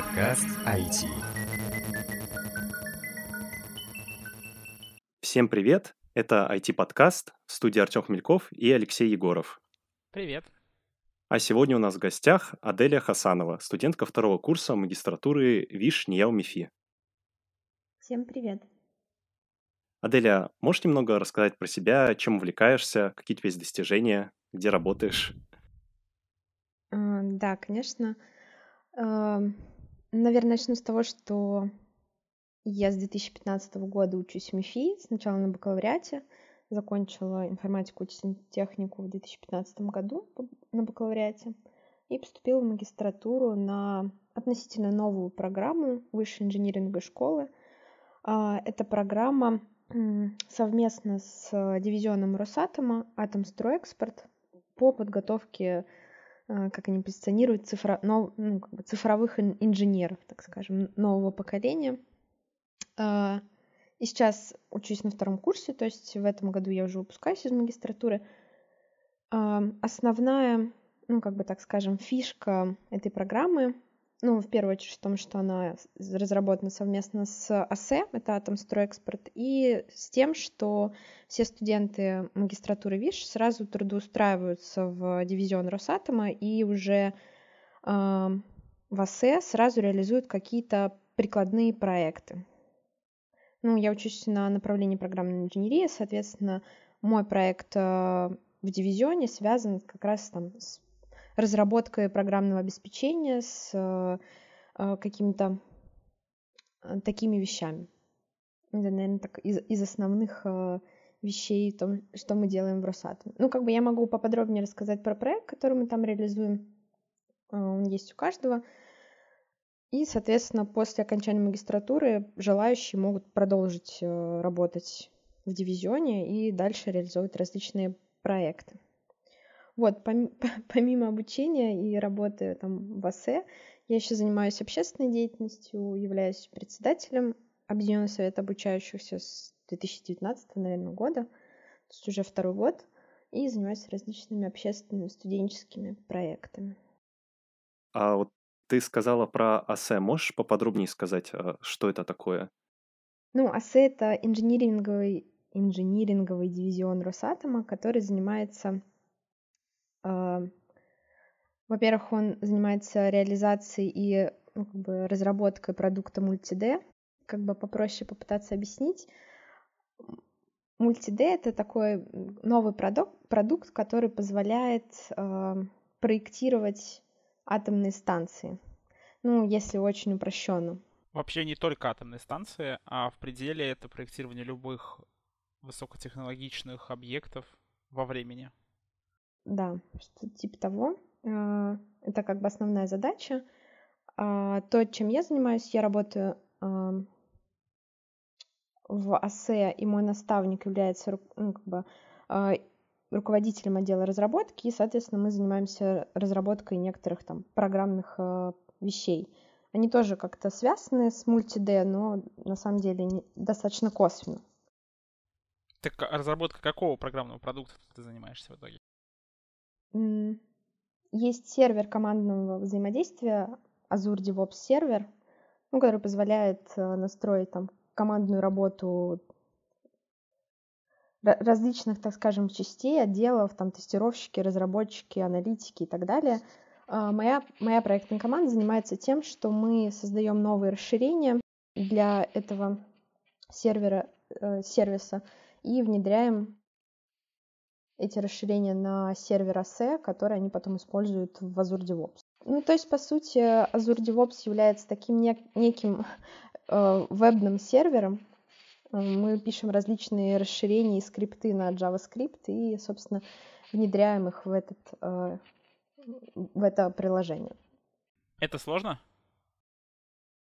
Подкаст IT. Всем привет! Это IT-подкаст в студии Артем Хмельков и Алексей Егоров. Привет. А сегодня у нас в гостях Аделия Хасанова, студентка второго курса магистратуры ВИШ НИЯУ МИФИ. Всем привет. Аделия, можешь немного рассказать про себя, чем увлекаешься, какие у тебя есть достижения, где работаешь? Да, конечно. Наверное, начну с того, что я с 2015 года учусь в МИФИ, сначала на бакалавриате, закончила информатику и технику в 2015 году на бакалавриате и поступила в магистратуру на относительно новую программу высшей инжиниринговой школы. А, Эта программа совместно с дивизионом Росатома «Атомстройэкспорт» по подготовке как они позиционируют цифро- нов- ну, как бы цифровых ин- инженеров, так скажем, нового поколения. А, И сейчас учусь на втором курсе, то есть в этом году я уже выпускаюсь из магистратуры. А, Основная, ну, как бы так скажем, фишка этой программы, ну, в первую очередь в том, что она разработана совместно с АСЭ, это Атомстройэкспорт, и с тем, что все студенты магистратуры ВИШ сразу трудоустраиваются в дивизион Росатома и уже а, в АСЭ сразу реализуют какие-то прикладные проекты. Ну, я учусь на направлении программной инженерии, соответственно, мой проект а, в дивизионе связан как раз там с разработкой программного обеспечения, с а, а, какими-то а, такими вещами. Это, наверное, так из, из основных вещей, том, что мы делаем в Росатоме. Ну, как бы я могу поподробнее рассказать про проект, который мы там реализуем. Он есть у каждого. И, соответственно, после окончания магистратуры желающие могут продолжить э, работать в дивизионе и дальше реализовывать различные проекты. Вот, поми- помимо обучения и работы там в АСЭ, я еще занимаюсь общественной деятельностью, являюсь председателем Объединенного совета обучающихся с 2019, наверное, года, то есть уже второй год, и занимаюсь различными общественными студенческими проектами. А вот ты сказала про АСЭ. Можешь поподробнее сказать, а, что это такое? Ну, АСЭ — это инжиниринговый, инжиниринговый дивизион Росатома, который занимается, во-первых, он занимается реализацией и ну, как бы разработкой продукта Multi-D. Как бы попроще попытаться объяснить. Multi-D — это такой новый продукт, продукт который позволяет а, проектировать атомные станции. Ну, если очень упрощенно. Вообще не только атомные станции, а в пределе это проектирование любых высокотехнологичных объектов во времени. Да, что-то типа того. А, Это как бы основная задача. А То, чем я занимаюсь, я работаю в АСЭ, и мой наставник является ну, как бы, а, руководителем отдела разработки, и, соответственно, мы занимаемся разработкой некоторых там программных вещей. Они тоже как-то связаны с мульти-D, но на самом деле достаточно косвенно. Так разработка какого программного продукта ты занимаешься в итоге? Есть сервер командного взаимодействия, Azure DevOps сервер, ну, который позволяет э, настроить там командную работу ра- различных, так скажем, частей, отделов, там тестировщики, разработчики, аналитики и так далее. А, Моя, моя проектная команда занимается тем, что мы создаем новые расширения для этого сервера, э, сервиса и внедряем эти расширения на сервер ASE, которые они потом используют в Azure DevOps. Ну, то есть, по сути, Azure DevOps является таким нек- неким э, вебным сервером. Э, Мы пишем различные расширения и скрипты на JavaScript и, собственно, внедряем их в, этот, э, в это приложение. Это сложно?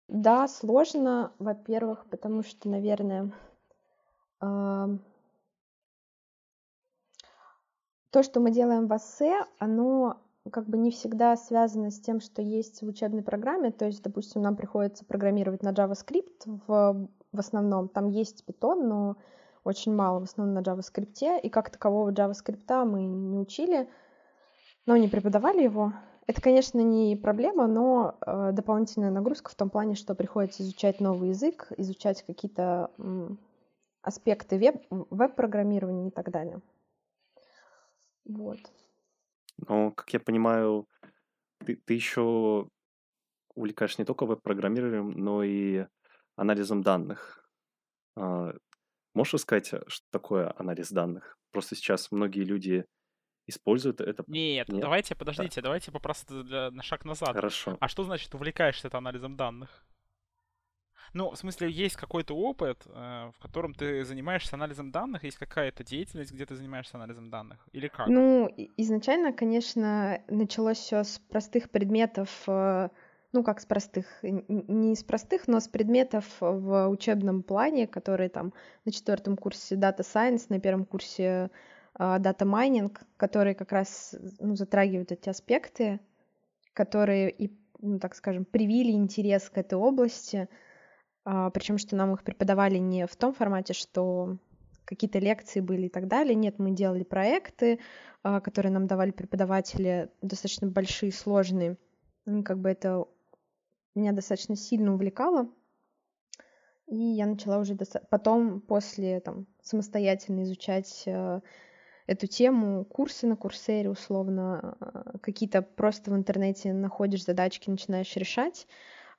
Да, сложно, во-первых, потому что, наверное, ам, то, что мы делаем в АСЭ, оно как бы не всегда связано с тем, что есть в учебной программе. То есть, допустим, нам приходится программировать на JavaScript в, в основном. Там есть Python, но очень мало, в основном на JavaScript. И как такового JavaScript мы не учили, но не преподавали его. Это, конечно, не проблема, но э, дополнительная нагрузка в том плане, что приходится изучать новый язык, изучать какие-то аспекты веб, веб-программирования и так далее. Вот. Но, как я понимаю, ты, ты еще увлекаешься не только веб-программированием, но и анализом данных. А, можешь рассказать, что такое анализ данных? Просто сейчас многие люди используют это. Нет, Нет? давайте, подождите, да. давайте попросту для, на шаг назад. Хорошо. А что значит увлекаешься это анализом данных? Ну, в смысле, есть какой-то опыт, э, в котором ты занимаешься анализом данных, есть какая-то деятельность, где ты занимаешься анализом данных, или как? Ну, изначально, конечно, началось все с простых предметов, э, ну, как с простых, не из простых, но с предметов в учебном плане, которые там на четвертом курсе Data Science, на первом курсе а, дата майнинг, которые как раз ну, затрагивают эти аспекты, которые и, ну, так скажем, привили интерес к этой области, причем что нам их преподавали не в том формате, что какие-то лекции были и так далее. Нет, мы делали проекты, а, которые нам давали преподаватели, достаточно большие, сложные. Ну, как бы это меня достаточно сильно увлекало. И я начала уже потом, после там, самостоятельно изучать эту тему, курсы на курсере условно, а, какие-то просто в интернете находишь задачки, начинаешь решать.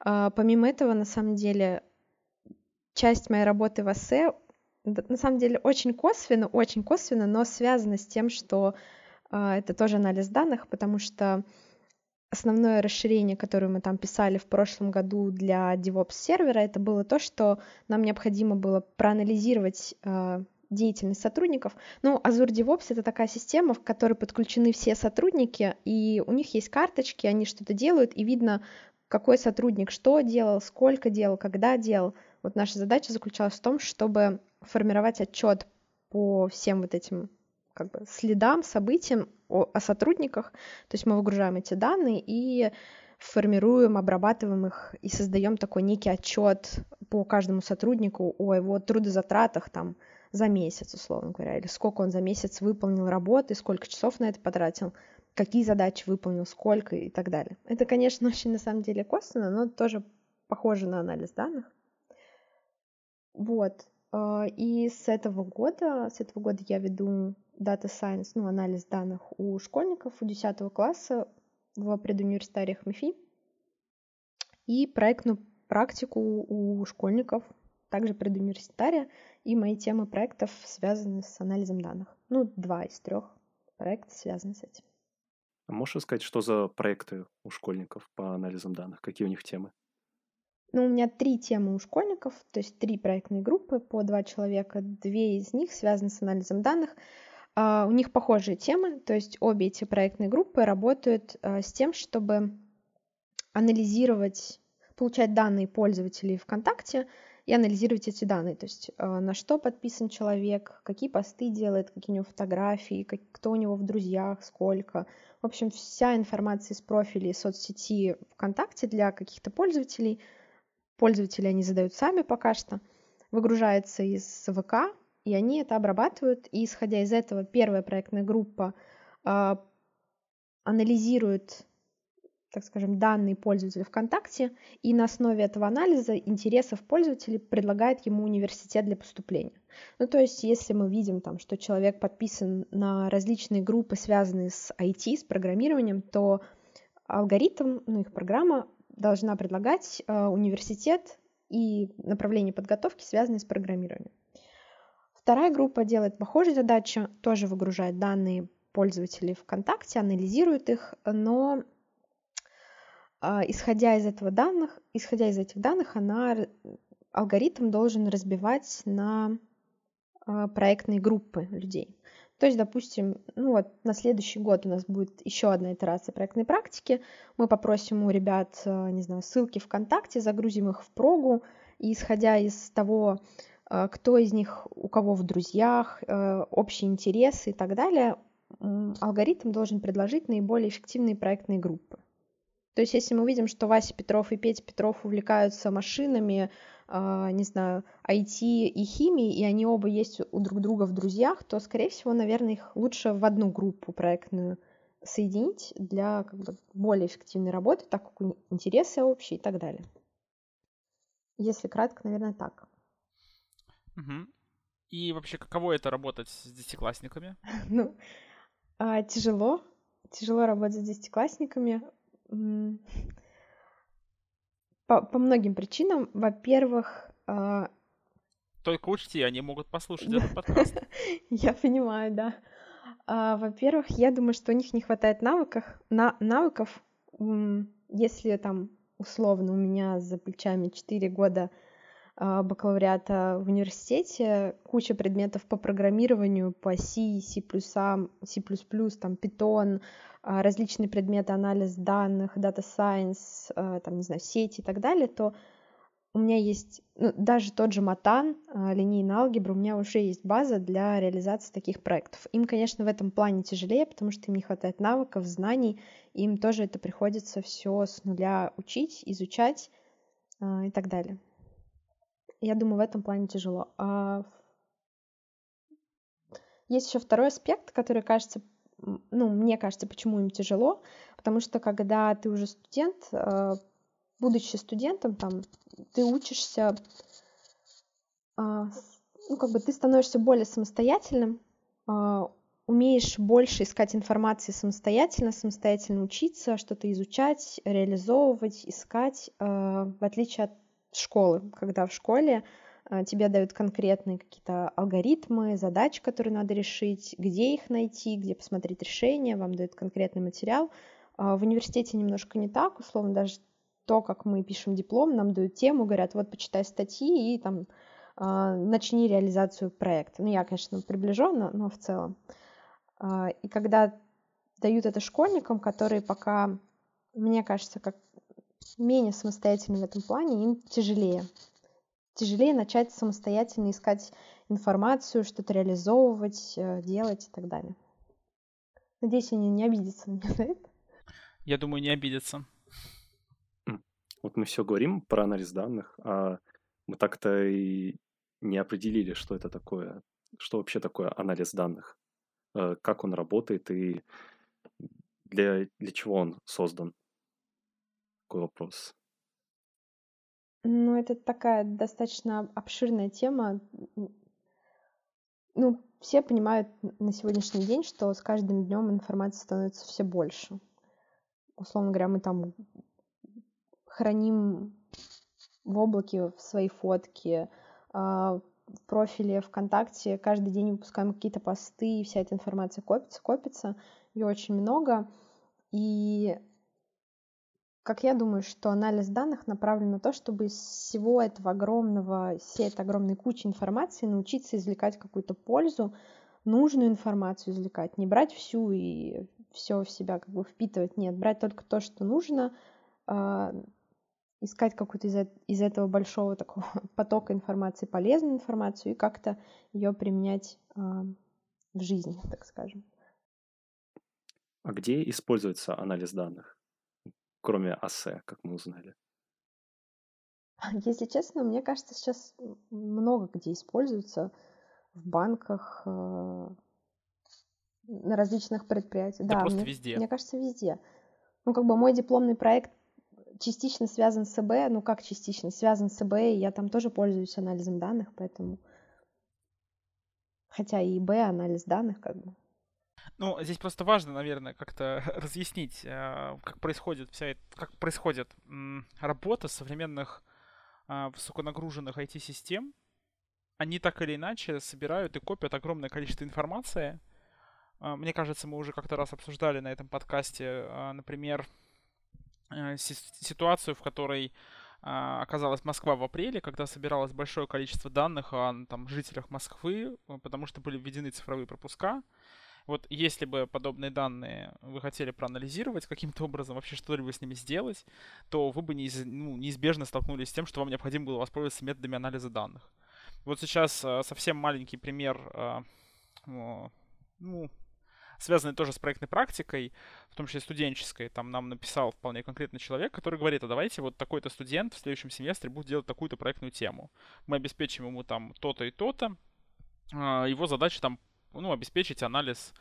А, помимо этого, на самом деле, часть моей работы в эссе, на самом деле, очень косвенно, очень косвенно, но связана с тем, что а, это тоже анализ данных, потому что основное расширение, которое мы там писали в прошлом году для DevOps сервера, это было то, что нам необходимо было проанализировать деятельность сотрудников. Ну, Azure DevOps — это такая система, в которой подключены все сотрудники, и у них есть карточки, они что-то делают, и видно, какой сотрудник что делал, сколько делал, когда делал. Вот наша задача заключалась в том, чтобы формировать отчет по всем вот этим как бы, следам, событиям о, о сотрудниках. То есть мы выгружаем эти данные и формируем, обрабатываем их и создаем такой некий отчет по каждому сотруднику о его трудозатратах, там, за месяц, условно говоря, или сколько он за месяц выполнил работы, сколько часов на это потратил, какие задачи выполнил, сколько и так далее. Это, конечно, очень на самом деле косвенно, но тоже похоже на анализ данных. Вот. А, и с этого года, с этого года я веду Data Science, ну, анализ данных у школьников у 10 класса в предуниверситариях МИФИ и проектную практику у школьников, также предуниверситария, и мои темы проектов связаны с анализом данных. Ну, два из трех проектов связаны с этим. А можешь сказать, что за проекты у школьников по анализам данных? Какие у них темы? Ну, у меня три темы у школьников, то есть три проектные группы по два человека. Две из них связаны с анализом данных. Uh, у них похожие темы, то есть обе эти проектные группы работают uh, с тем, чтобы анализировать, получать данные пользователей ВКонтакте, и анализировать эти данные, то есть э, на что подписан человек, какие посты делает, какие у него фотографии, кто у него в друзьях, сколько. В общем, вся информация из профилей соцсети ВКонтакте для каких-то пользователей, пользователи они задают сами пока что, выгружается из ВК, и они это обрабатывают, и исходя из этого первая проектная группа э, анализирует так скажем, данные пользователя ВКонтакте, и на основе этого анализа интересов пользователей предлагает ему университет для поступления. Ну, то есть, если мы видим, там, что человек подписан на различные группы, связанные с IT, с программированием, то алгоритм, ну, их программа должна предлагать э, университет и направление подготовки, связанные с программированием. Вторая группа делает похожую задачу, тоже выгружает данные пользователей ВКонтакте, анализирует их, но исходя из этого данных, исходя из этих данных, она, алгоритм должен разбивать на а, проектные группы людей. То есть, допустим, ну вот на следующий год у нас будет еще одна итерация проектной практики. Мы попросим у ребят, а, не знаю, ссылки ВКонтакте, загрузим их в прогу, и исходя из того, кто из них у кого в друзьях, общие интересы и так далее, алгоритм должен предложить наиболее эффективные проектные группы. То есть, если мы видим, что Вася Петров и Петя Петров увлекаются машинами, э, не знаю, IT и химией, и они оба есть у друг друга в друзьях, то, скорее всего, наверное, их лучше в одну группу проектную соединить для как бы, более эффективной работы, так как интересы общие и так далее. Если кратко, наверное, так. Угу. И вообще, каково это работать с десятиклассниками? Ну, а, тяжело. Тяжело работать с десятиклассниками. По, по многим причинам. Во-первых... А, Только учти, они могут послушать этот подкаст. Я понимаю, да. А, во-первых, я думаю, что у них не хватает навыков, на, навыков, если там условно у меня за плечами 4 года бакалавриата в университете, куча предметов по программированию, по C, C++, C++, там, Python, а, различные предметы анализ данных, Data Science, там, не знаю, сети и так далее, то у меня есть, ну, даже тот же Матан, а, линейная алгебра, у меня уже есть база для реализации таких проектов. Им, конечно, в этом плане тяжелее, потому что им не хватает навыков, знаний, им тоже это приходится все с нуля учить, изучать а, и так далее. Я думаю, в этом плане тяжело. А есть еще второй аспект, который кажется, ну, мне кажется, почему им тяжело, потому что когда ты уже студент, а, будучи студентом, там, ты учишься, а, ну, как бы ты становишься более самостоятельным, а, умеешь больше искать информации самостоятельно, самостоятельно учиться, что-то изучать, реализовывать, искать, в отличие от школы, когда в школе тебе дают конкретные какие-то алгоритмы, задачи, которые надо решить, где их найти, где посмотреть решение, вам дают конкретный материал. В университете немножко не так, условно, даже то, как мы пишем диплом, нам дают тему, говорят, вот почитай статьи и там э, начни реализацию проекта. Ну, я, конечно, приближенно, но в целом. И когда дают это школьникам, которые пока, мне кажется, как менее самостоятельны в этом плане, им тяжелее. Тяжелее начать самостоятельно искать информацию, что-то реализовывать, э, делать и так далее. Надеюсь, они не обидятся на меня за это. Я думаю, не обидятся. Вот мы все говорим про анализ данных, а мы так-то и не определили, что это такое, что вообще такое анализ данных, э, как он работает и для, для чего он создан. Такой вопрос. Ну, это такая достаточно обширная тема. Ну, все понимают на сегодняшний день, что с каждым днем информации становится все больше. Условно говоря, мы там храним в облаке свои фотки, а, в профиле ВКонтакте каждый день выпускаем какие-то посты, и вся эта информация копится, копится, ее очень много. И как я думаю, что анализ данных направлен на то, чтобы из всего этого огромного, всей этой огромной кучи информации научиться извлекать какую-то пользу, нужную информацию извлекать, не брать всю и все в себя как бы впитывать, нет, брать только то, что нужно, а, искать какую-то из, из этого большого такого потока информации полезную информацию и как-то ее применять э, в жизни, так скажем. А где используется анализ данных, кроме АСЭ, как мы узнали? Если честно, мне кажется, сейчас много где используется в банках, э, на различных предприятиях. Да, да просто мне, везде. Мне кажется, везде. Ну, как бы мой дипломный проект частично связан с ЭБ, ну как частично, связан с ЭБ, и я там тоже пользуюсь анализом данных, поэтому... Хотя и ИБ, анализ данных как бы. Ну, здесь просто важно, наверное, как-то разъяснить, э, как происходит вся эта, как происходит работа современных а, высоконагруженных IT-систем. Они так или иначе собирают и копят огромное количество информации. А, мне кажется, мы уже как-то раз обсуждали на этом подкасте, а, например, Э, ситуацию, в которой а, оказалась Москва в апреле, когда собиралось большое количество данных о там, жителях Москвы, потому что были введены цифровые пропуска. Вот если бы подобные данные вы хотели проанализировать каким-то образом, вообще что-либо с ними сделать, то вы бы неиз, ну, неизбежно столкнулись с тем, что вам необходимо было воспользоваться методами анализа данных. Вот сейчас э, совсем маленький пример, ну, связанные тоже с проектной практикой, в том числе студенческой. Там нам написал вполне конкретный человек, который говорит, а давайте вот такой-то студент в следующем семестре будет делать такую-то проектную тему. Мы обеспечим ему там то-то и то-то. А, его задача там, ну, обеспечить анализ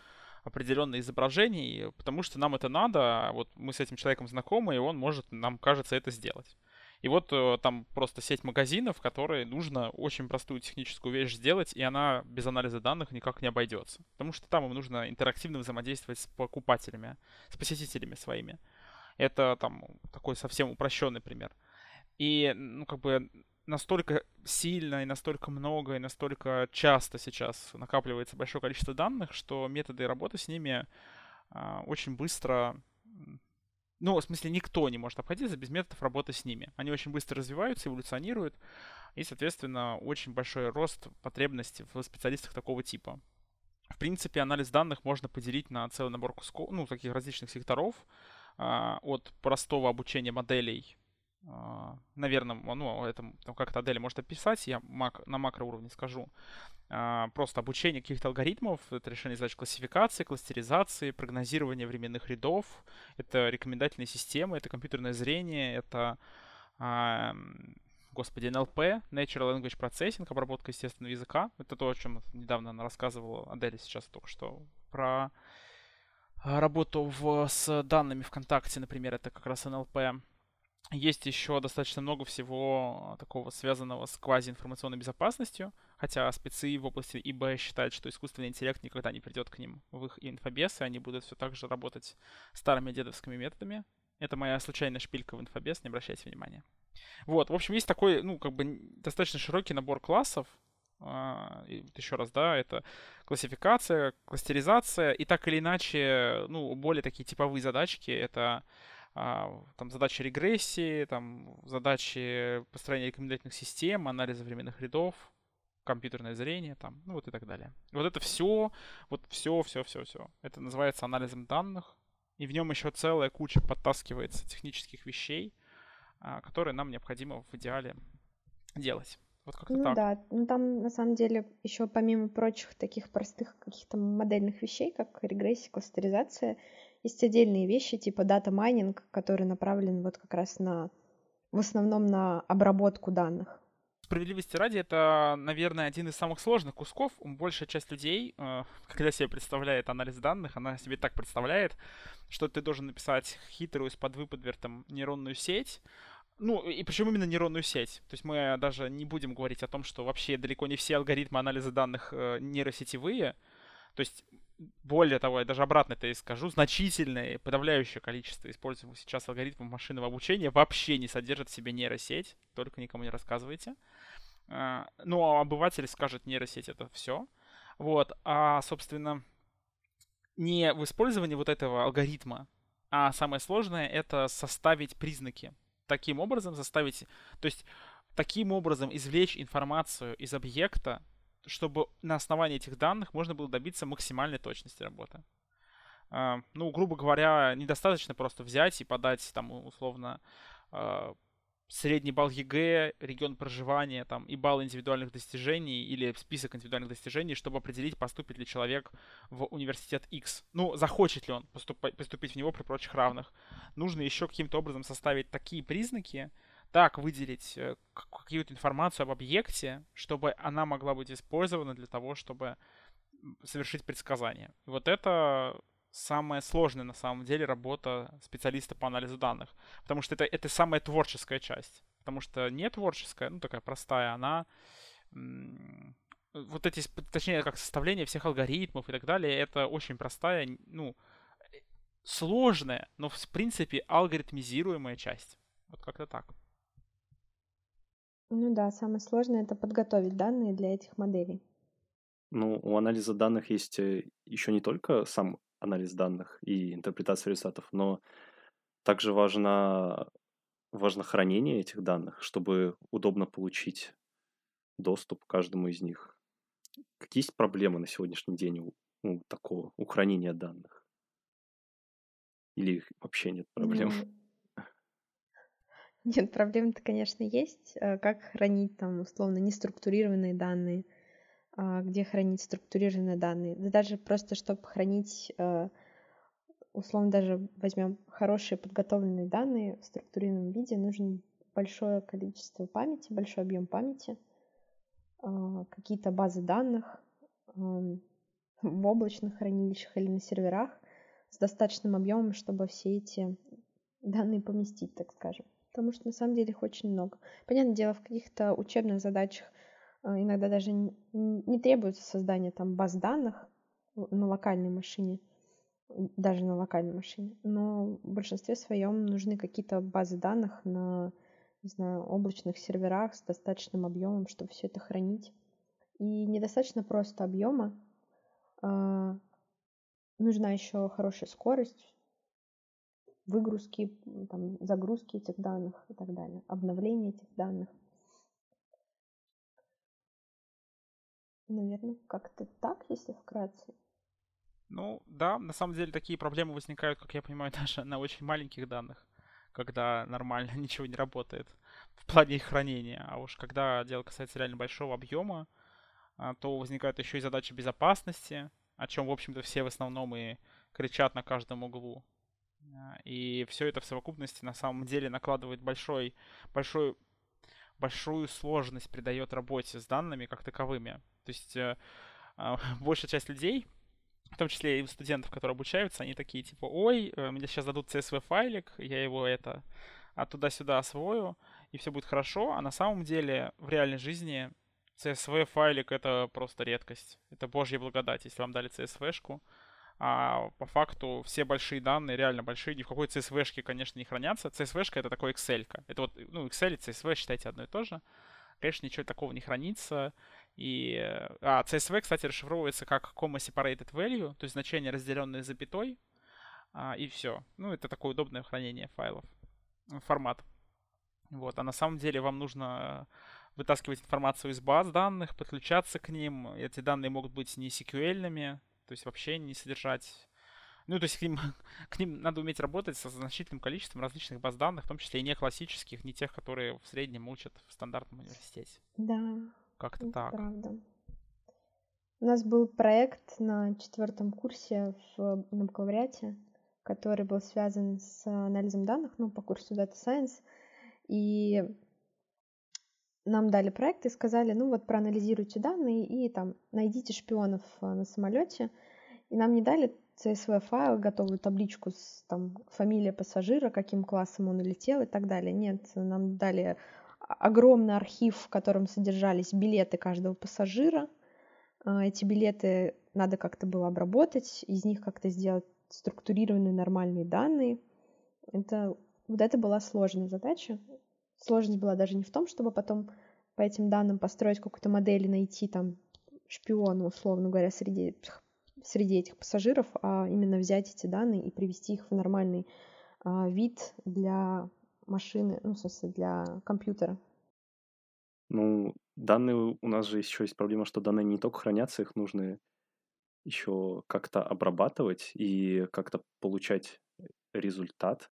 определенные изображений, потому что нам это надо, а вот мы с этим человеком знакомы, и он может, нам кажется, это сделать. И вот э, там просто сеть магазинов, которые нужно очень простую техническую вещь сделать, и она без анализа данных никак не обойдется. Потому что там им нужно интерактивно взаимодействовать с покупателями, с посетителями своими. Это там такой совсем упрощенный пример. И, ну, как бы настолько сильно и настолько много и настолько часто сейчас накапливается большое количество данных, что методы работы с ними а, очень быстро ну, в смысле, никто не может обходиться без методов работы с ними. Они очень быстро развиваются, эволюционируют, и, соответственно, очень большой рост потребностей в специалистах такого типа. В принципе, анализ данных можно поделить на целый набор кусков, ну, таких различных секторов, а, от простого обучения моделей наверное, ну, это ну, как-то Адель может описать, я мак, на макроуровне скажу. А, просто обучение каких-то алгоритмов, это решение задач классификации, кластеризации, прогнозирование временных рядов, это рекомендательные системы, это компьютерное зрение, это, а, господи, NLP, Natural Language Processing, обработка естественного языка. Это то, о чем недавно она рассказывала Адель сейчас только что про работу в, с данными ВКонтакте, например, это как раз NLP. Есть еще достаточно много всего а, такого связанного с квазиинформационной безопасностью, хотя спецы в области ИБ считают, что искусственный интеллект никогда не придет к ним в их инфобес, и они будут все так же работать старыми дедовскими методами. Это моя случайная шпилька в инфобес, не обращайте внимания. Вот, в общем, есть такой, ну, как бы достаточно широкий набор классов, а, еще раз, да, это классификация, кластеризация, и так или иначе, ну, более такие типовые задачки, это там задачи регрессии, там задачи построения рекомендательных систем, анализа временных рядов, компьютерное зрение, там, ну вот и так далее. Вот это все, вот все, все, все, все. Это называется анализом данных, и в нем еще целая куча подтаскивается технических вещей, а, которые нам необходимо в идеале делать. Вот как-то ну так. да, ну там на самом деле еще помимо прочих таких простых каких-то модельных вещей, как регрессия, кластеризация, есть отдельные вещи, типа дата майнинг, который направлен вот как раз на, в основном на обработку данных. Справедливости ради, это, наверное, один из самых сложных кусков. Большая часть людей, э, когда себе представляет анализ данных, она себе так представляет, что ты должен написать хитрую с подвыподвертом нейронную сеть, ну, и почему именно нейронную сеть? То есть мы даже не будем говорить о том, что вообще далеко не все алгоритмы анализа данных э, нейросетевые. То есть более того, я даже обратно это и скажу, значительное, подавляющее количество используемых сейчас алгоритмов машинного обучения вообще не содержит в себе нейросеть, только никому не рассказывайте. А, ну, а обыватель скажет, нейросеть это все. Вот, а, собственно, не в использовании вот этого алгоритма, а самое сложное это составить признаки. Таким образом заставить, то есть таким образом извлечь информацию из объекта, чтобы на основании этих данных можно было добиться максимальной точности работы. Uh, ну, грубо говоря, недостаточно просто взять и подать там условно uh, средний балл ЕГЭ, регион проживания там, и балл индивидуальных достижений или список индивидуальных достижений, чтобы определить, поступит ли человек в университет X. Ну, захочет ли он поступать, поступить в него при прочих равных. Нужно еще каким-то образом составить такие признаки, так выделить э, какую-то информацию об объекте, чтобы она могла быть использована для того, чтобы совершить предсказание. вот это самая сложная на самом деле работа специалиста по анализу данных. Потому что это, это самая творческая часть. Потому что не творческая, ну такая простая, она вот эти, точнее, как составление всех алгоритмов и так далее, это очень простая, ну, сложная, но в принципе алгоритмизируемая часть. Вот как-то так. Ну да, самое сложное это подготовить данные для этих моделей. Ну, у анализа данных есть э, еще не только сам анализ данных и интерпретация результатов, но также важно, важно хранение этих данных, чтобы удобно получить доступ к каждому из них. Какие есть проблемы на сегодняшний день у, у такого, у хранения данных? Или вообще нет проблем? Ну, нет, проблем-то, конечно, есть. Э, как хранить там условно неструктурированные данные, а, где хранить структурированные данные. Да даже просто, чтобы хранить, э, условно даже возьмем хорошие подготовленные данные в структурированном виде, нужно большое количество памяти, большой объем памяти, а, какие-то базы данных, в облачных хранилищах или на серверах с достаточным объемом, чтобы все эти данные поместить, так скажем. Потому что на самом деле их очень много. Понятное дело, в каких-то учебных задачах э, иногда даже не требуется создание там баз данных на локальной машине, даже на локальной машине. Но в большинстве своем нужны какие-то базы данных на, не знаю, облачных серверах с достаточным объемом, чтобы все это хранить. И недостаточно просто объема. А, нужна еще хорошая скорость выгрузки, там, загрузки этих данных и так далее, обновление этих данных. Наверное, как-то так, если вкратце. Ну, да, на самом деле такие проблемы возникают, как я понимаю, даже на очень маленьких данных, когда нормально ничего не работает в плане их хранения. А уж когда дело касается реально большого объема, а, то возникают еще и задачи безопасности, о чем, в общем-то, все в основном и кричат на каждом углу. А, и все это в совокупности на самом деле накладывает большой, большой, большую сложность, придает работе с данными как таковыми. То есть э, а, большая часть людей, в том числе и студентов, которые обучаются, они такие типа, ой, э, мне сейчас дадут CSV-файлик, я его это а туда-сюда освою, и все будет хорошо. А на самом деле в реальной жизни CSV-файлик — это просто редкость. Это божья благодать, если вам дали CSV-шку. А по факту все большие данные, реально большие, ни в какой CSV-шке, конечно, не хранятся. CSV-шка — это такой Excel. -ка. Это вот, ну, Excel и CSV, считайте, одно и то же. Конечно, ничего такого не хранится. И, а, CSV, кстати, расшифровывается как comma separated value, то есть значение, разделенное запятой, а, и все. Ну, это такое удобное хранение файлов, формат. Вот, а на самом деле вам нужно вытаскивать информацию из баз данных, подключаться к ним. Эти данные могут быть не SQL-ными, то есть вообще не содержать... Ну, то есть к ним, к ним надо уметь работать со значительным количеством различных баз данных, в том числе и не классических, не тех, которые в среднем учат в стандартном университете. Да. Как-то так. Правда. У нас был проект на четвертом курсе в, на бакалавриате, который был связан с анализом данных, ну, по курсу Data Science. И нам дали проект и сказали, ну вот проанализируйте данные и там найдите шпионов э, на самолете. И нам не дали CSV файл, готовую табличку с там фамилия пассажира, каким классом он улетел и так далее. Нет, нам дали огромный архив, в котором содержались билеты каждого пассажира. А, эти билеты надо как-то было обработать, из них как-то сделать структурированные нормальные данные. Это, вот это была сложная задача. Сложность была даже не в том, чтобы потом по этим данным построить какую-то модель и найти там шпиона, условно говоря, среди, среди этих пассажиров, а именно взять эти данные и привести их в нормальный а, вид для машины, ну, в смысле, для компьютера. Ну, данные у нас же еще есть проблема, что данные не только хранятся, их нужно еще как-то обрабатывать и как-то получать результат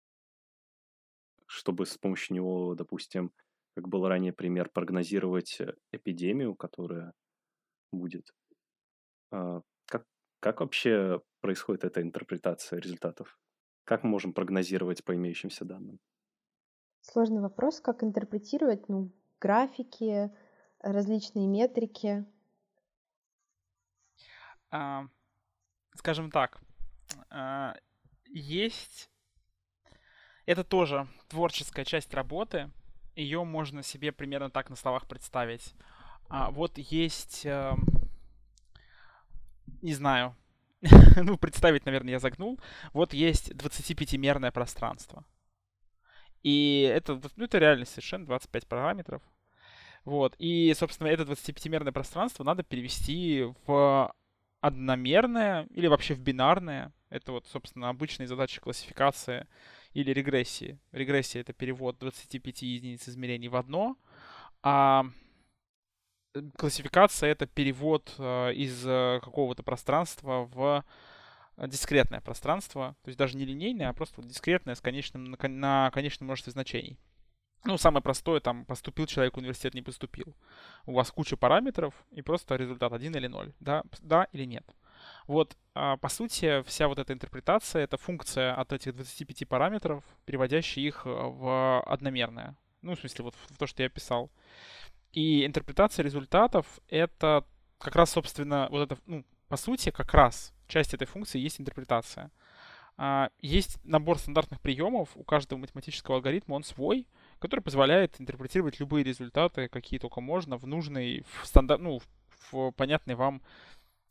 чтобы с помощью него, допустим, как был ранее пример, прогнозировать э, эпидемию, которая будет. А, как, как вообще происходит эта интерпретация результатов? Как мы можем прогнозировать по имеющимся данным? Сложный вопрос, как интерпретировать, ну, графики, различные метрики. А, скажем так, а, есть это тоже творческая часть работы. Ее можно себе примерно так на словах представить. А, вот есть, э, не знаю, ну, представить, наверное, я загнул. Вот есть 25-мерное пространство. И это, ну, это реально совершенно 25 параметров. Вот. И, собственно, это 25-мерное пространство надо перевести в одномерное или вообще в бинарное. Это вот, собственно, обычные задачи классификации или регрессии. Регрессия — это перевод 25 единиц измерений в одно, а э, классификация — это перевод э, из э, какого-то пространства в дискретное пространство, то есть даже не линейное, а просто дискретное с конечным, на конечном множестве значений. Ну, самое простое, там, поступил человек в университет, не поступил. У вас куча параметров, и просто результат 1 или 0. Да, да или нет. Вот, а, по сути, вся вот эта интерпретация — это функция от этих 25 параметров, переводящая их э, в одномерное. Ну, в смысле, вот в то, что я писал. И интерпретация результатов — это как раз, собственно, вот это, ну, по сути, как раз часть этой функции есть интерпретация. А, есть набор стандартных приемов, у каждого математического алгоритма он свой, который позволяет интерпретировать любые результаты, какие только можно, в нужный, в стандарт, ну, в понятный вам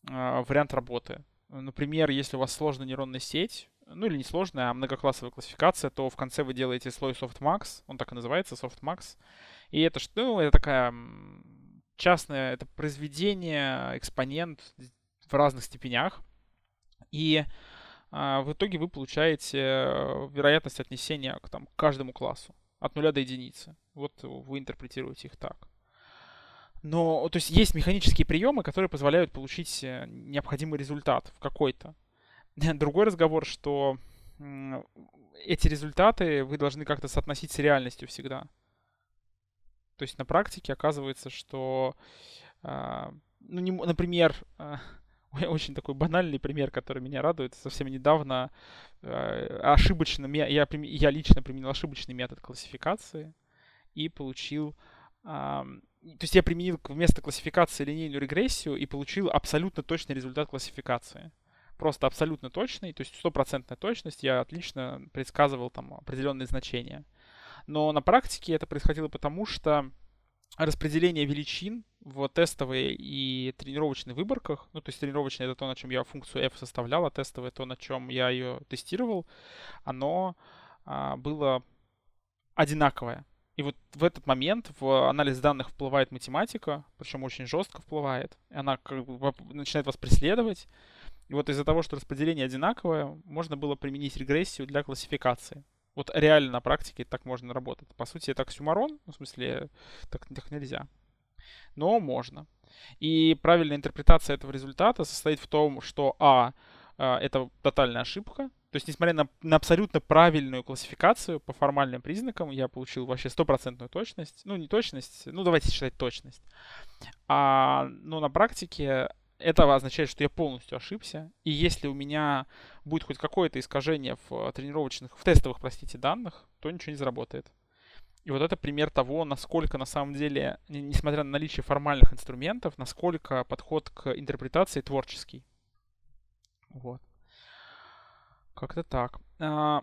вариант работы. Например, если у вас сложная нейронная сеть, ну или не сложная, а многоклассовая классификация, то в конце вы делаете слой softmax, он так и называется, softmax. И это, что, ну, это такая частное, это произведение, экспонент в разных степенях. И а, в итоге вы получаете вероятность отнесения к, там, к каждому классу от нуля до единицы. Вот вы интерпретируете их так. Но, то есть есть механические приемы, которые позволяют получить э, необходимый результат в какой-то. Другой разговор, что эти результаты вы должны как-то соотносить с реальностью всегда. То есть на практике оказывается, что, а, ну, не, например, а, очень такой банальный пример, который меня радует. Совсем недавно э, ошибочно, я, я лично применил ошибочный метод классификации и получил... То есть я применил вместо классификации линейную регрессию и получил абсолютно точный результат классификации. Просто абсолютно точный, то есть стопроцентная точность, я отлично предсказывал там определенные значения. Но на практике это происходило потому, что распределение величин в тестовой и тренировочной выборках, ну, то есть тренировочная это то, на чем я функцию f составлял, а тестовая то, на чем я ее тестировал, оно а, было одинаковое. И вот в этот момент в анализ данных вплывает математика, причем очень жестко вплывает. И она как бы начинает вас преследовать. И вот из-за того, что распределение одинаковое, можно было применить регрессию для классификации. Вот реально на практике так можно работать. По сути, это оксюмарон, ну, в смысле, так, так нельзя. Но можно. И правильная интерпретация этого результата состоит в том, что А, а это тотальная ошибка, то есть, несмотря на, на абсолютно правильную классификацию по формальным признакам, я получил вообще стопроцентную точность. Ну, не точность, ну, давайте считать точность. А, но на практике это означает, что я полностью ошибся. И если у меня будет хоть какое-то искажение в тренировочных, в тестовых, простите, данных, то ничего не заработает. И вот это пример того, насколько на самом деле, несмотря на наличие формальных инструментов, насколько подход к интерпретации творческий. Вот. Как-то так. А,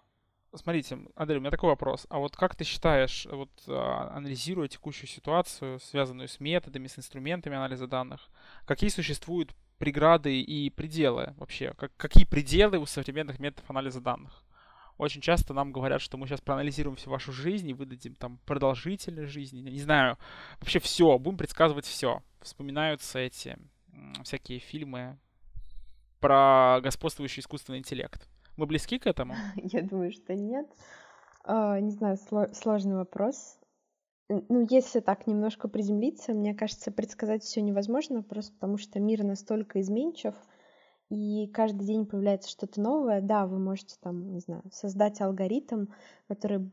смотрите, Адель, у меня такой вопрос. А вот как ты считаешь, вот а, анализируя текущую ситуацию, связанную с методами, с инструментами анализа данных, какие существуют преграды и пределы вообще? Как, какие пределы у современных методов анализа данных? Очень часто нам говорят, что мы сейчас проанализируем всю вашу жизнь и выдадим там продолжительность жизни, не знаю, вообще все, будем предсказывать все. Вспоминаются эти всякие фильмы про господствующий искусственный интеллект. Мы близки к этому? Я думаю, что нет. А, не знаю, сложный вопрос. Ну, если так немножко приземлиться, мне кажется, предсказать все невозможно, просто потому что мир настолько изменчив, и каждый день появляется что-то новое. Да, вы можете там, не знаю, создать алгоритм, который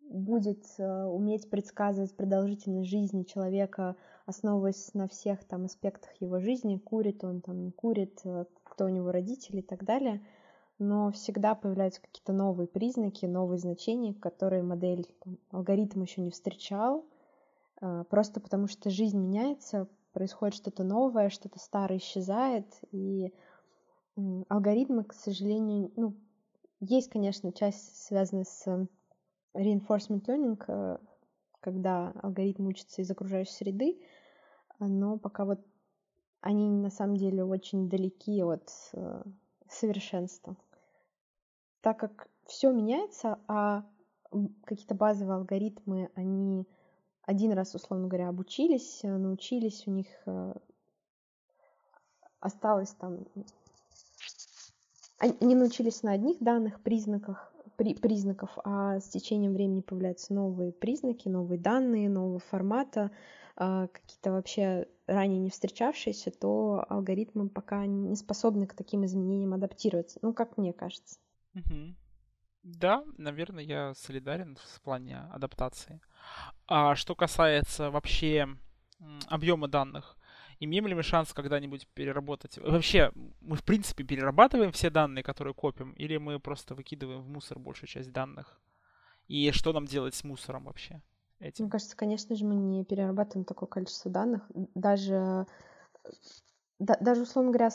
будет э, уметь предсказывать продолжительность жизни человека, основываясь на всех там аспектах его жизни, курит он там, не курит, э, кто у него родители и так далее — но всегда появляются какие-то новые признаки, новые значения, которые модель, там, алгоритм еще не встречал, а, просто потому что жизнь меняется, происходит что-то новое, что-то старое исчезает, и алгоритмы, к сожалению, ну, есть, конечно, часть, связанная с reinforcement learning, э, когда алгоритм учится из окружающей среды, но пока вот они на самом деле очень далеки от э, совершенства так как все меняется, а какие-то базовые алгоритмы, они один раз, условно говоря, обучились, э, научились, у них э, осталось там... Они научились на одних данных, признаках, при, признаков, а с течением времени появляются новые признаки, новые данные, нового формата, а, какие-то вообще ранее не встречавшиеся, то алгоритмы пока не способны к таким изменениям адаптироваться. Ну, как мне кажется. Мгм. Да, наверное, я солидарен в плане адаптации. А что касается вообще объема данных, имеем ли мы шанс когда-нибудь переработать? Вообще, мы в принципе перерабатываем все данные, которые копим, или мы просто выкидываем в мусор большую часть данных? И что нам делать с мусором вообще Мне кажется, конечно же, мы не перерабатываем такое количество данных. Даже да, даже, условно говоря,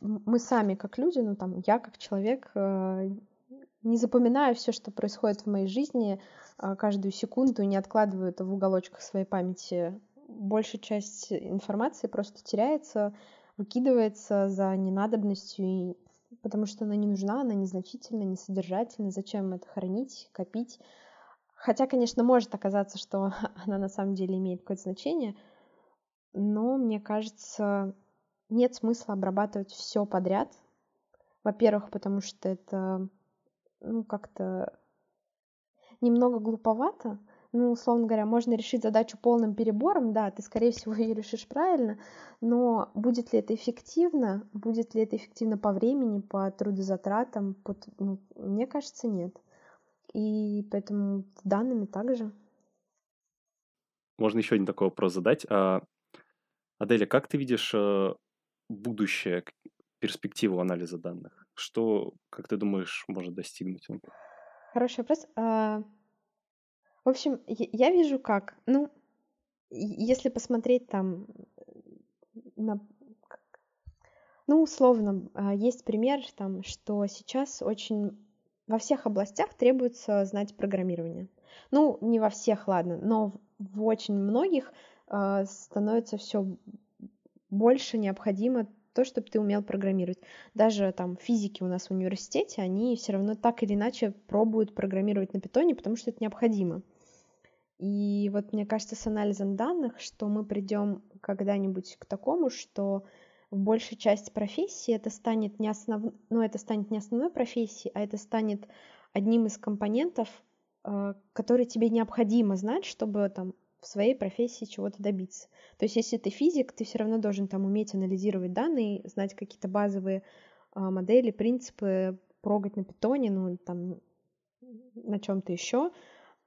мы сами как люди, ну там я как человек э, не запоминаю все, что происходит в моей жизни э, каждую секунду не откладываю это в уголочках своей памяти. Большая часть информации просто теряется, выкидывается за ненадобностью, и... потому что она не нужна, она незначительна, несодержательна. Зачем это хранить, копить? Хотя, конечно, может оказаться, что она на самом деле имеет какое-то значение, но мне кажется, нет смысла обрабатывать все подряд. Во-первых, потому что это, ну, как-то немного глуповато. Ну, условно говоря, можно решить задачу полным перебором, да, ты, скорее всего, ее решишь правильно, но будет ли это эффективно, будет ли это эффективно по времени, по трудозатратам, по... Ну, мне кажется, нет. И поэтому с данными также. Можно еще один такой вопрос задать. А, Аделя, как ты видишь э, будущее, перспективу анализа данных? Что, как ты думаешь, может достигнуть он? Хороший вопрос. А, в общем, я вижу как. Ну, если посмотреть там на ну, условно, а, есть пример, там, что сейчас очень во всех областях требуется знать программирование. Ну, не во всех, ладно, но в очень многих э, становится все больше необходимо то, чтобы ты умел программировать. Даже там физики у нас в университете, они все равно так или иначе пробуют программировать на питоне, потому что это необходимо. И вот мне кажется, с анализом данных, что мы придем когда-нибудь к такому, что в большей части профессии это станет не основ... ну, это станет не основной профессией, а это станет одним из компонентов, э, который тебе необходимо знать, чтобы там своей профессии чего-то добиться. То есть, если ты физик, ты все равно должен там уметь анализировать данные, знать какие-то базовые а, модели, принципы, прогать на питоне, ну, там, на чем-то еще,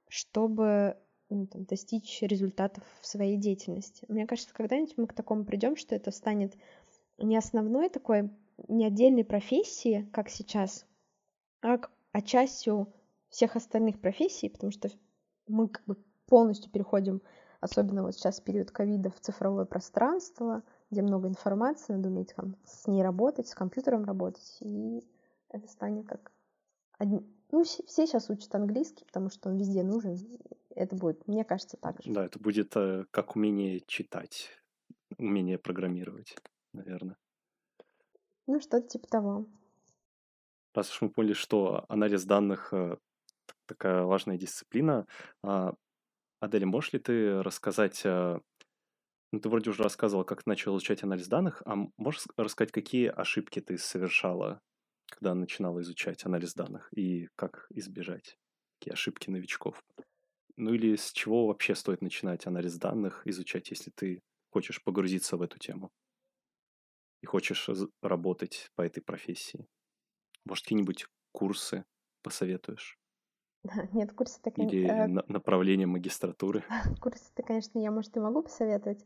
чтобы ну, там, достичь результатов в своей деятельности. Мне кажется, когда-нибудь мы к такому придем, что это станет не основной такой, не отдельной профессией, как сейчас, а, а частью всех остальных профессий, потому что мы как бы полностью переходим, особенно вот сейчас в период ковида, в цифровое пространство, где много информации, надо уметь там, с ней работать, с компьютером работать, и это станет как... Одни... Ну, все сейчас учат английский, потому что он везде нужен. Это будет, мне кажется, так же. Да, это будет э, как умение читать, умение программировать, наверное. Ну, что-то типа того. Раз уж мы поняли, что анализ данных э, такая важная дисциплина, а Адель, можешь ли ты рассказать, э, ну, ты вроде уже рассказывала, как начал изучать анализ данных, а можешь рассказать, какие ошибки ты совершала, когда начинала изучать анализ данных, и как избежать такие ошибки новичков? Ну или с чего вообще стоит начинать анализ данных изучать, если ты хочешь погрузиться в эту тему и хочешь работать по этой профессии? Может, какие-нибудь курсы посоветуешь? Нет, курсы-то, Или э, направление магистратуры. курсы-то, конечно, я, может, и могу посоветовать.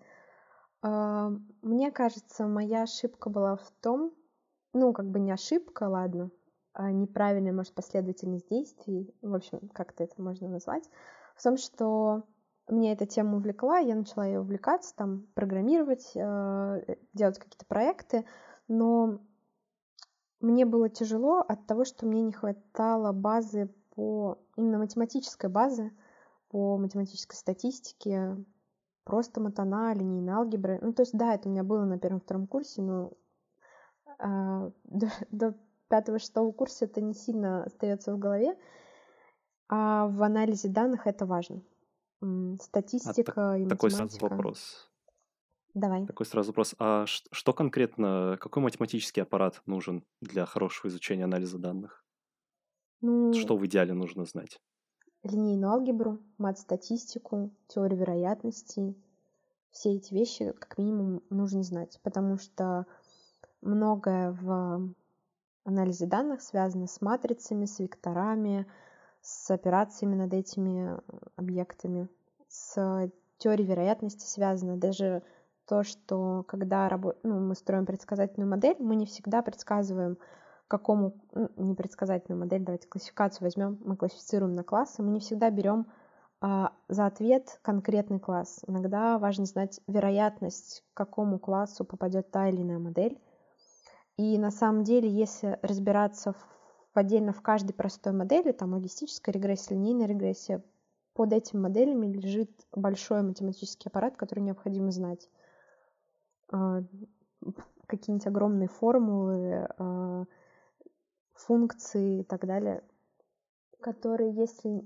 А, мне кажется, моя ошибка была в том, ну, как бы не ошибка, ладно, а неправильная, может, последовательность действий, в общем, как-то это можно назвать, в том, что меня эта тема увлекла, я начала ее увлекаться, там, программировать, э, делать какие-то проекты, но мне было тяжело от того, что мне не хватало базы по именно математической базы, по математической статистике, просто матана, линейной алгебры. Ну, то есть, да, это у меня было на первом-втором курсе, но а, до, до пятого-шестого курса это не сильно остается в голове, а в анализе данных это важно. Статистика а, и математика. Такой сразу вопрос. Давай. Такой сразу вопрос. А что конкретно, какой математический аппарат нужен для хорошего изучения анализа данных? Ну, Что в идеале нужно знать? линейную алгебру, мат-статистику, теорию вероятностей. Все эти вещи как минимум нужно знать, потому что многое в анализе данных связано с матрицами, с векторами, с операциями над этими объектами, с теорией вероятности связано. Даже то, что когда рабо- ну, мы строим предсказательную модель, мы не всегда предсказываем, какому, ну, непредсказательную модель, давайте классификацию возьмем, мы классифицируем на классы, мы не всегда берем а, за ответ конкретный класс. Иногда важно знать вероятность, к какому классу попадет та или иная модель. И на самом деле, если разбираться в, отдельно в каждой простой модели, там логистическая регрессия, линейная регрессия, под этими моделями лежит большой математический аппарат, который необходимо знать. А, какие-нибудь огромные формулы, а, функции и так далее, которые, если,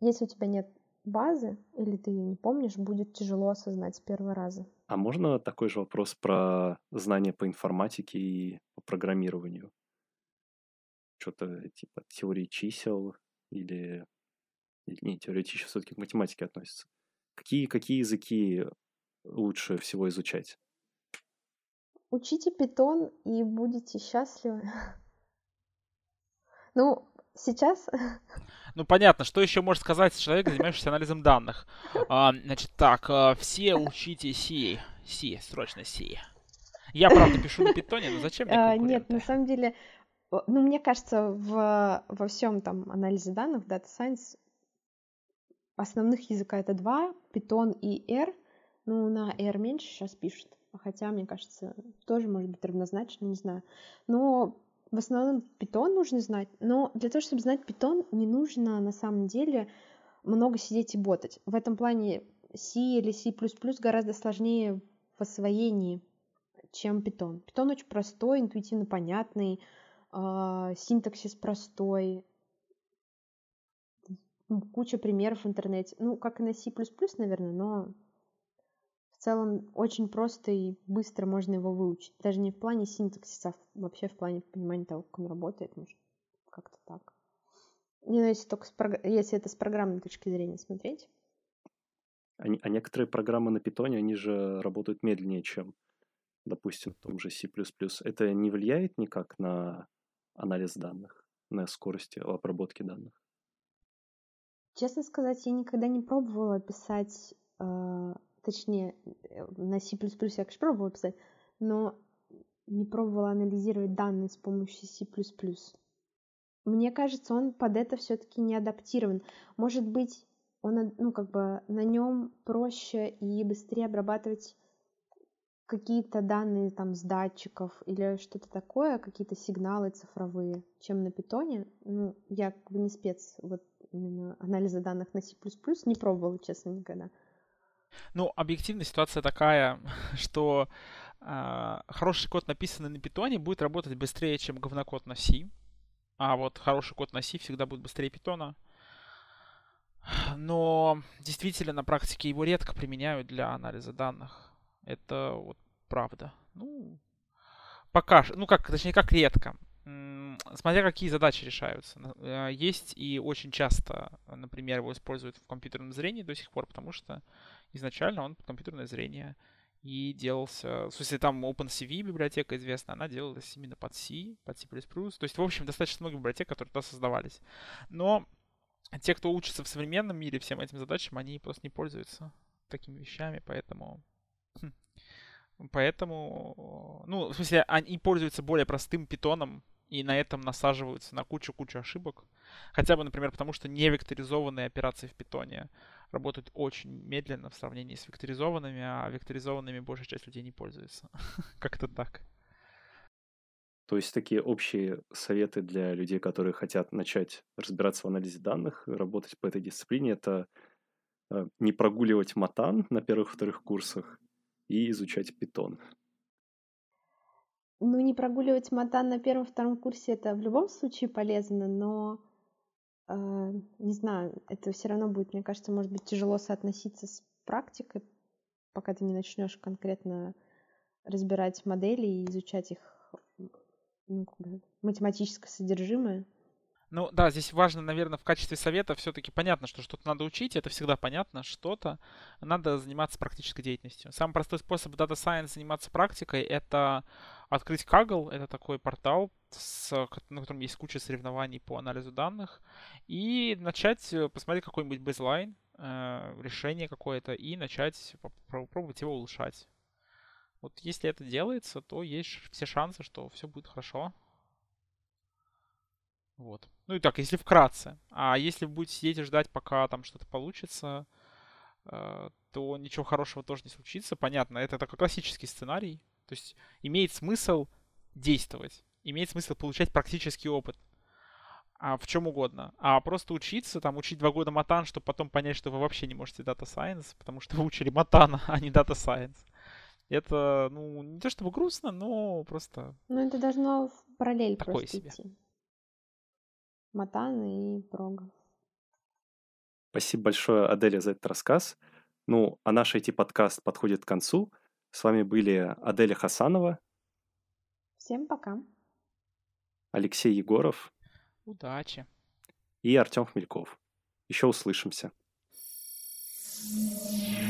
если у тебя нет базы или ты ее не помнишь, будет тяжело осознать с первого раза. А можно такой же вопрос про знания по информатике и по программированию? Что-то типа теории чисел или... или не, теория чисел все-таки к математике относится. Какие, какие языки лучше всего изучать? Учите питон и будете счастливы. Ну, сейчас... Ну, понятно, что еще может сказать человек, занимающийся анализом данных. А, значит, так, а, все учите C. C, срочно C. Я, правда, пишу на питоне, но зачем мне а, Нет, на самом деле, ну, мне кажется, в, во всем там анализе данных, Data Science, основных языка это два, Python и R. Ну, на R меньше сейчас пишут, хотя, мне кажется, тоже может быть равнозначно, не знаю. Но в основном питон нужно знать, но для того, чтобы знать питон, не нужно на самом деле много сидеть и ботать. В этом плане C или C++ гораздо сложнее в освоении, чем питон. Питон очень простой, интуитивно понятный, э, синтаксис простой, куча примеров в интернете. Ну, как и на C++, наверное, но целом очень просто и быстро можно его выучить. Даже не в плане синтаксиса, а вообще в плане понимания того, как он работает. Может, как-то так. Не, ну, если, только с прог... если это с программной точки зрения смотреть. А, а некоторые программы на питоне, они же работают медленнее, чем, допустим, в том же C++. Это не влияет никак на анализ данных, на скорость обработки данных? Честно сказать, я никогда не пробовала писать э, точнее, э, на C++ я, конечно, пробовала писать, но не пробовала анализировать данные с помощью C++. Мне кажется, он под это все-таки не адаптирован. Может быть, он, ну, как бы на нем проще и быстрее обрабатывать какие-то данные там с датчиков или что-то такое, какие-то сигналы цифровые, чем на питоне. Ну, я как бы не спец вот именно анализа данных на C++, не пробовала, честно, никогда. Ну, объективно ситуация такая, что э, хороший код, написанный на питоне, будет работать быстрее, чем говнокод на C. А вот хороший код на C всегда будет быстрее питона. Но действительно на практике его редко применяют для анализа данных. Это вот правда. Ну, пока, ну как, точнее, как редко. Смотря какие задачи решаются. Э, есть и очень часто, например, его используют в компьютерном зрении до сих пор, потому что изначально он под компьютерное зрение и делался... В смысле, там OpenCV библиотека известная, она делалась именно под C, под C++. То есть, в общем, достаточно много библиотек, которые туда создавались. Но те, кто учится в современном мире всем этим задачам, они просто не пользуются такими вещами, поэтому... Хм, поэтому, ну, в смысле, они пользуются более простым питоном, и на этом насаживаются на кучу-кучу ошибок. Хотя бы, например, потому что невекторизованные операции в питоне работают очень медленно в сравнении с векторизованными, а векторизованными большая часть людей не пользуется. Как-то так. То есть такие общие советы для людей, которые хотят начать разбираться в анализе данных, работать по этой дисциплине, это э, не прогуливать матан на первых-вторых курсах и изучать питон. Ну, не прогуливать матан на первом-втором курсе это в любом случае полезно, но не знаю, это все равно будет, мне кажется, может быть тяжело соотноситься с практикой, пока ты не начнешь конкретно разбирать модели и изучать их ну, как бы математическое содержимое. Ну да, здесь важно, наверное, в качестве совета все-таки понятно, что что-то надо учить, это всегда понятно, что-то надо заниматься практической деятельностью. Самый простой способ Data Science заниматься практикой — это открыть Kaggle, это такой портал, с, на котором есть куча соревнований по анализу данных, и начать э, посмотреть какой-нибудь бейзлайн, э, решение какое-то, и начать попробовать его улучшать. Вот если это делается, то есть все шансы, что все будет хорошо. Вот. Ну и так, если вкратце. А если будете сидеть и ждать, пока там что-то получится, э, то ничего хорошего тоже не случится. Понятно, это такой классический сценарий. То есть имеет смысл действовать, имеет смысл получать практический опыт а, в чем угодно. А просто учиться, там, учить два года матан, чтобы потом понять, что вы вообще не можете Data Science, потому что вы учили матан, а не Data Science. Это, ну, не то чтобы грустно, но просто... Ну, это должно в параллель Такое просто себе. идти. Матан и прога. Спасибо большое, Аделя, за этот рассказ. Ну, а наш IT-подкаст подходит к концу. С вами были Аделя Хасанова, Всем пока. Алексей Егоров Удачи. и Артем Хмельков. Еще услышимся. Thank